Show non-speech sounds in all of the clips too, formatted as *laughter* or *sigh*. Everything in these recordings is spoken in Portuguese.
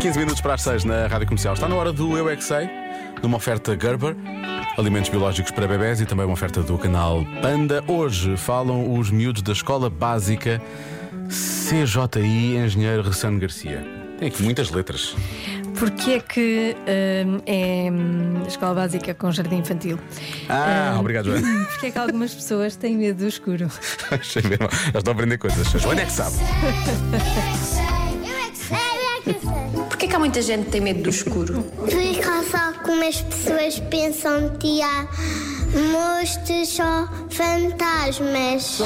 15 minutos para as 6 na Rádio Comercial. Está na hora do Eu é que Sei, numa oferta Gerber, alimentos biológicos para bebés e também uma oferta do canal Panda. Hoje falam os miúdos da Escola Básica CJI Engenheiro Ressano Garcia. Tem aqui muitas letras. Porquê é que hum, é hum, escola básica com jardim infantil? Ah, Hum, obrigado, *laughs* Joana. Porquê é que algumas pessoas têm medo do escuro? *laughs* Achei mesmo. Já estou a aprender coisas. A Joana é que sabe. Porquê que há muita gente que tem medo do escuro? *laughs* Porque só algumas pessoas pensam que há monstros ou fantasmas.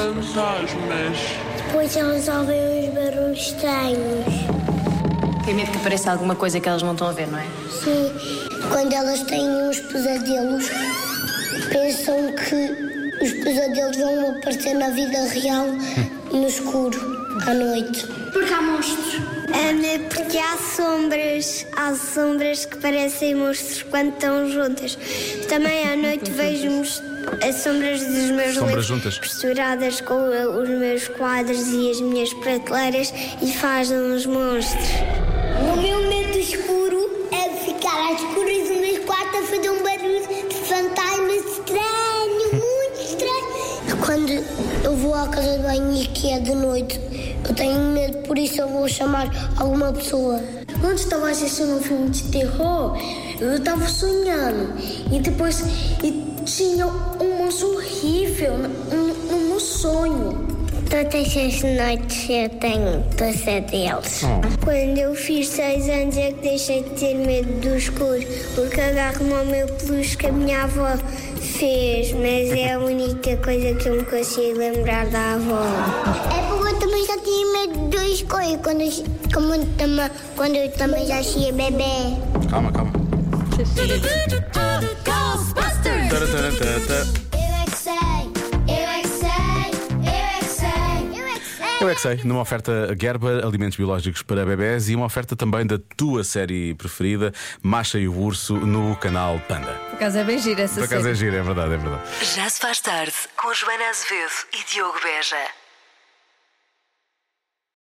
Depois eles ouvem uns barulhos estranhos. Tem medo que apareça alguma coisa que elas não estão a ver, não é? Sim, quando elas têm uns pesadelos, pensam que os pesadelos vão aparecer na vida real no escuro, à noite. Porque há monstros. Porque há sombras, há sombras que parecem monstros quando estão juntas. Também à noite vejo as sombras dos meus Sombras livros juntas. misturadas com os meus quadros e as minhas prateleiras e fazem uns monstros. O meu medo escuro é ficar às escuras no meu quarto a fazer um barulho de fantasma estranho, muito estranho. Quando eu vou à casa de banho e que é de noite, eu tenho medo, por isso eu vou chamar alguma pessoa. Quando estava assistindo um filme de terror, eu estava sonhando e depois e tinha um monstro horrível no, no meu sonho. Todas as noites eu tenho pesadelos. Quando eu fiz seis anos é que deixei de ter medo do escuro, porque agarro-me ao meu peluche que a minha avó fez, mas é a única coisa que eu me consigo lembrar da avó. É tinha medo do escuro quando, eu- como também- quando eu também já tinha bebê. Calma, calma. Eu é que sei, eu é que sei, eu é que sei, eu é que sei. Eu é que sei, numa oferta Gerber, alimentos biológicos para bebés e uma oferta também da tua série preferida, Macha e o Urso, no canal Panda. Por acaso é bem gira essa Por acaso série. é giro, é verdade, é verdade. Já se faz tarde com Joana Azevedo e Diogo Beja.